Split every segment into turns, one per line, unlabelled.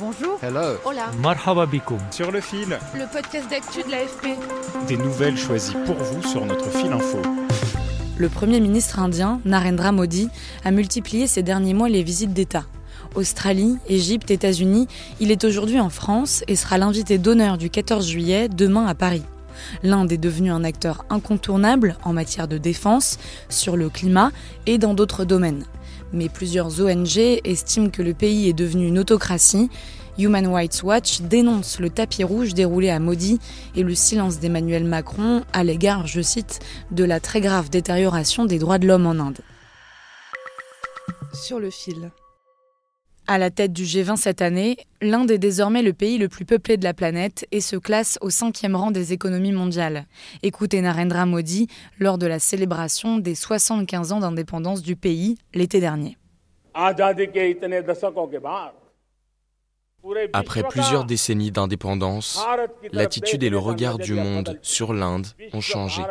Bonjour.
Hello.
Hola.
Marhaba bikoum.
Sur le fil.
Le podcast d'actu de l'AFP.
Des nouvelles choisies pour vous sur notre fil info.
Le Premier ministre indien, Narendra Modi, a multiplié ces derniers mois les visites d'État. Australie, Égypte, États-Unis, il est aujourd'hui en France et sera l'invité d'honneur du 14 juillet, demain à Paris. L'Inde est devenu un acteur incontournable en matière de défense, sur le climat et dans d'autres domaines. Mais plusieurs ONG estiment que le pays est devenu une autocratie. Human Rights Watch dénonce le tapis rouge déroulé à Modi et le silence d'Emmanuel Macron à l'égard, je cite, de la très grave détérioration des droits de l'homme en Inde.
Sur le fil.
À la tête du G20 cette année, l'Inde est désormais le pays le plus peuplé de la planète et se classe au cinquième rang des économies mondiales. Écoutez Narendra Modi lors de la célébration des 75 ans d'indépendance du pays l'été dernier.
Après plusieurs décennies d'indépendance, l'attitude et le regard du monde sur l'Inde ont changé.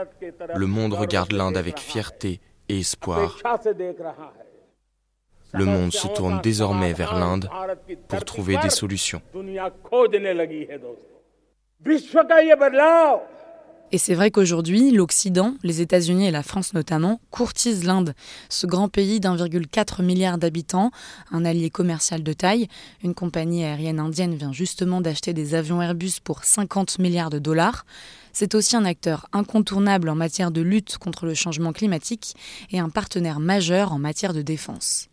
Le monde regarde l'Inde avec fierté et espoir. Le monde se tourne désormais vers l'Inde pour trouver des solutions.
Et c'est vrai qu'aujourd'hui, l'Occident, les États-Unis et la France notamment, courtisent l'Inde, ce grand pays d'1,4 milliard d'habitants, un allié commercial de taille. Une compagnie aérienne indienne vient justement d'acheter des avions Airbus pour 50 milliards de dollars. C'est aussi un acteur incontournable en matière de lutte contre le changement climatique et un partenaire majeur en matière de défense.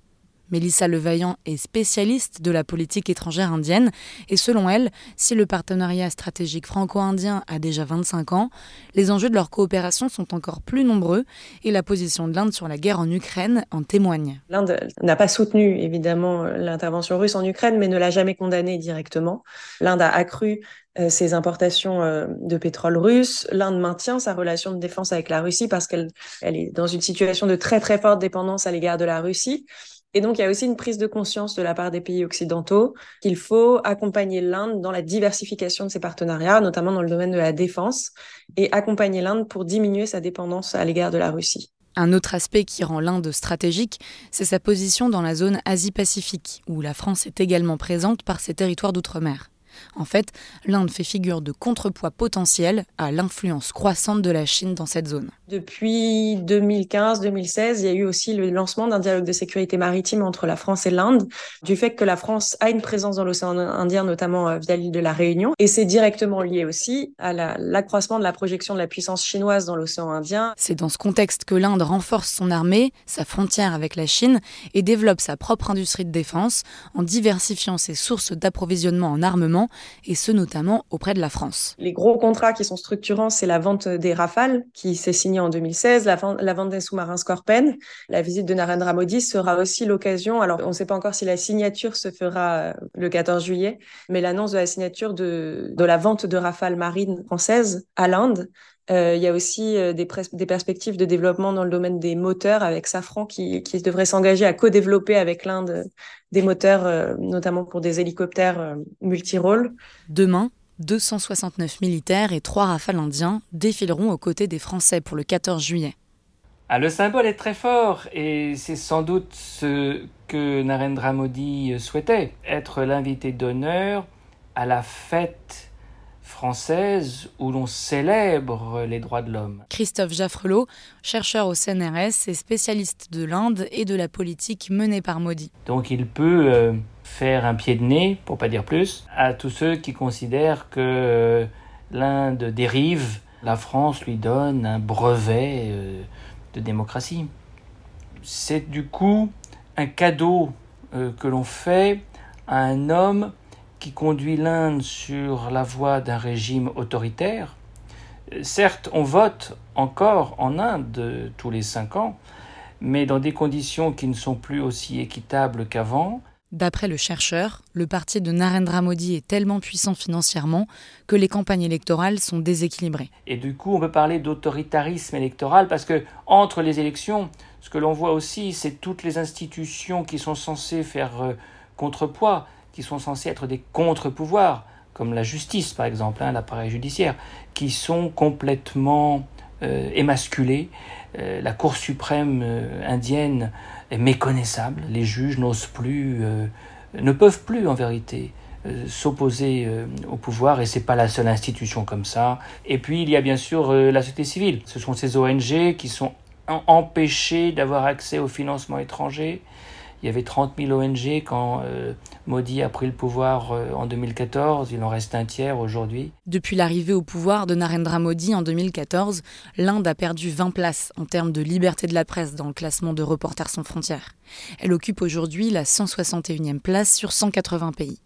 Mélissa Levaillant est spécialiste de la politique étrangère indienne et selon elle, si le partenariat stratégique franco-indien a déjà 25 ans, les enjeux de leur coopération sont encore plus nombreux et la position de l'Inde sur la guerre en Ukraine en témoigne.
L'Inde n'a pas soutenu évidemment l'intervention russe en Ukraine mais ne l'a jamais condamnée directement. L'Inde a accru ses importations de pétrole russe. L'Inde maintient sa relation de défense avec la Russie parce qu'elle elle est dans une situation de très très forte dépendance à l'égard de la Russie. Et donc, il y a aussi une prise de conscience de la part des pays occidentaux qu'il faut accompagner l'Inde dans la diversification de ses partenariats, notamment dans le domaine de la défense, et accompagner l'Inde pour diminuer sa dépendance à l'égard de la Russie.
Un autre aspect qui rend l'Inde stratégique, c'est sa position dans la zone Asie-Pacifique, où la France est également présente par ses territoires d'outre-mer. En fait, l'Inde fait figure de contrepoids potentiel à l'influence croissante de la Chine dans cette zone.
Depuis 2015-2016, il y a eu aussi le lancement d'un dialogue de sécurité maritime entre la France et l'Inde, du fait que la France a une présence dans l'océan Indien, notamment via l'île de la Réunion, et c'est directement lié aussi à l'accroissement de la projection de la puissance chinoise dans l'océan Indien.
C'est dans ce contexte que l'Inde renforce son armée, sa frontière avec la Chine, et développe sa propre industrie de défense en diversifiant ses sources d'approvisionnement en armement, et ce notamment auprès de la France.
Les gros contrats qui sont structurants, c'est la vente des Rafales, qui s'est signée en 2016, la, vente des sous-marins Scorpen. La visite de Narendra Modi sera aussi l'occasion, alors on ne sait pas encore si la signature se fera le 14 juillet, mais l'annonce de la signature de la vente de Rafales marines françaises à l'Inde. Euh, il y a aussi euh, des, des, perspectives de développement dans le domaine des moteurs avec Safran qui, qui devrait s'engager à co-développer avec l'Inde des moteurs, euh, notamment pour des hélicoptères multirôles.
Demain, 269 militaires et 3 rafales indiens défileront aux côtés des Français pour le 14 juillet.
Ah, le symbole est très fort et c'est sans doute ce que Narendra Modi souhaitait, être l'invité d'honneur à la fête française où l'on célèbre les droits de l'homme.
Christophe Jaffrelot, chercheur au CNRS et spécialiste de l'Inde et de la politique menée par Modi.
Donc il peut euh, faire un pied de nez, pour pas dire plus, à tous ceux qui considèrent que euh, l'Inde dérive, la France lui donne un brevet euh, de démocratie. C'est du coup un cadeau que l'on fait à un homme qui conduit l'Inde sur la voie d'un régime autoritaire. Certes, on vote encore en Inde tous les cinq ans, mais dans des conditions qui ne sont plus aussi équitables qu'avant.
D'après le chercheur, le parti de Narendra Modi est tellement puissant financièrement que les campagnes électorales sont déséquilibrées.
Et du coup, on peut parler d'autoritarisme électoral parce que entre les élections, ce que l'on voit aussi, c'est toutes les institutions qui sont censées faire euh, contrepoids, qui sont censées être des contre-pouvoirs, comme la justice par exemple, hein, l'appareil judiciaire, qui sont complètement euh, émasculées. Euh, la Cour suprême indienne est méconnaissable. Les juges n'osent plus, euh, ne peuvent plus en vérité euh, s'opposer euh, au pouvoir et c'est pas la seule institution comme ça. Et puis il y a bien sûr la société civile. Ce sont ces ONG qui sont empêchées d'avoir accès au financement étranger. Il y avait 30 000 ONG quand euh, Modi a pris le pouvoir euh, en 2014. Il en reste un tiers aujourd'hui.
Depuis l'arrivée au pouvoir de Narendra Modi en 2014, l'Inde a perdu 20 places en termes de liberté de la presse dans le classement de Reporters sans frontières. Elle occupe aujourd'hui la 161e place sur 180 pays.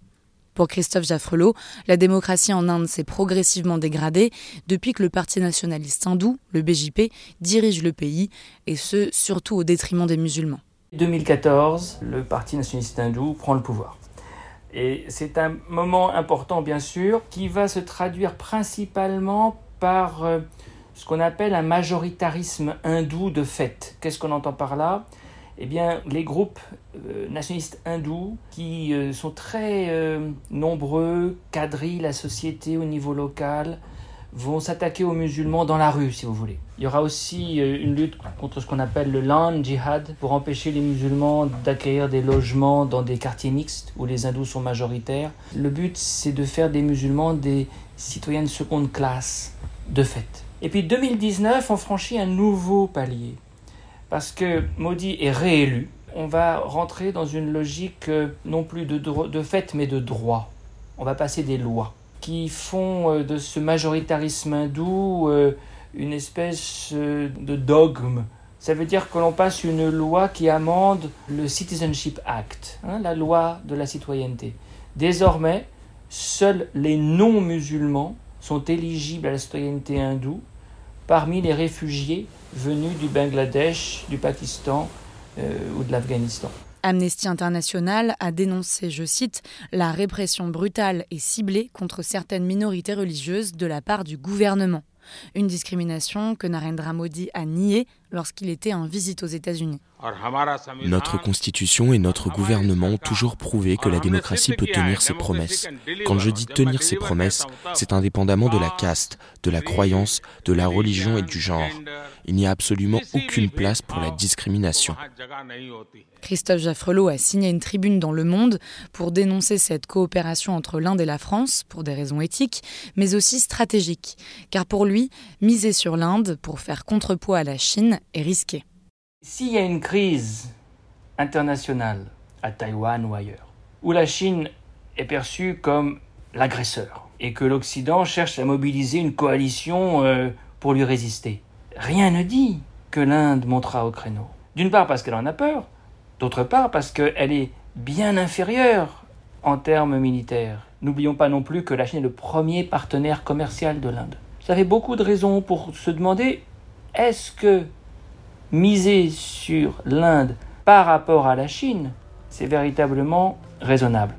Pour Christophe Jaffrelot, la démocratie en Inde s'est progressivement dégradée depuis que le Parti nationaliste hindou, le BJP, dirige le pays, et ce, surtout au détriment des musulmans.
2014, le Parti nationaliste hindou prend le pouvoir. Et c'est un moment important, bien sûr, qui va se traduire principalement par euh, ce qu'on appelle un majoritarisme hindou de fait. Qu'est-ce qu'on entend par là? Eh bien, les groupes euh, nationalistes hindous, qui euh, sont très nombreux, quadrillent la société au niveau local, vont s'attaquer aux musulmans dans la rue, si vous voulez. Il y aura aussi euh, une lutte contre ce qu'on appelle le land jihad pour empêcher les musulmans d'acquérir des logements dans des quartiers mixtes où les hindous sont majoritaires. Le but, c'est de faire des musulmans des citoyens de seconde classe, de fait. Et puis 2019, on franchit un nouveau palier. Parce que Modi est réélu, on va rentrer dans une logique euh, non plus de, de fait, mais de droit. On va passer des lois qui font euh, de ce majoritarisme hindou euh, une espèce euh, de dogme. Ça veut dire que l'on passe une loi qui amende le Citizenship Act, hein, la loi de la citoyenneté. Désormais, seuls les non-musulmans sont éligibles à la citoyenneté hindoue parmi les réfugiés venus du Bangladesh, du Pakistan ou de l'Afghanistan.
Amnesty International a dénoncé, je cite, la répression brutale et ciblée contre certaines minorités religieuses de la part du gouvernement. Une discrimination que Narendra Modi a niée lorsqu'il était en visite aux États-Unis.
Notre constitution et notre gouvernement ont toujours prouvé que la démocratie peut tenir ses promesses. Quand je dis tenir ses promesses, c'est indépendamment de la caste, de la croyance, de la religion et du genre. Il n'y a absolument aucune place pour la discrimination.
Christophe Jaffrelot a signé une tribune dans Le Monde pour dénoncer cette coopération entre l'Inde et la France pour des raisons éthiques, mais aussi stratégiques. Car pour lui, miser sur l'Inde pour faire contrepoids à la Chine
S'il y a une crise internationale à Taïwan ou ailleurs, où la Chine est perçue comme l'agresseur et que l'Occident cherche à mobiliser une coalition euh, pour lui résister, rien ne dit que l'Inde montera au créneau. D'une part parce qu'elle en a peur, d'autre part parce qu'elle est bien inférieure en termes militaires. N'oublions pas non plus que la Chine est le premier partenaire commercial de l'Inde. Ça fait beaucoup de raisons pour se demander est-ce que miser sur l'Inde par rapport à la Chine, c'est véritablement raisonnable.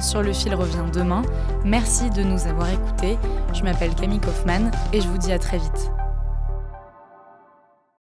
Sur le fil revient demain. Merci de nous avoir écoutés. Je m'appelle Camille Kaufmann et je vous dis à très vite.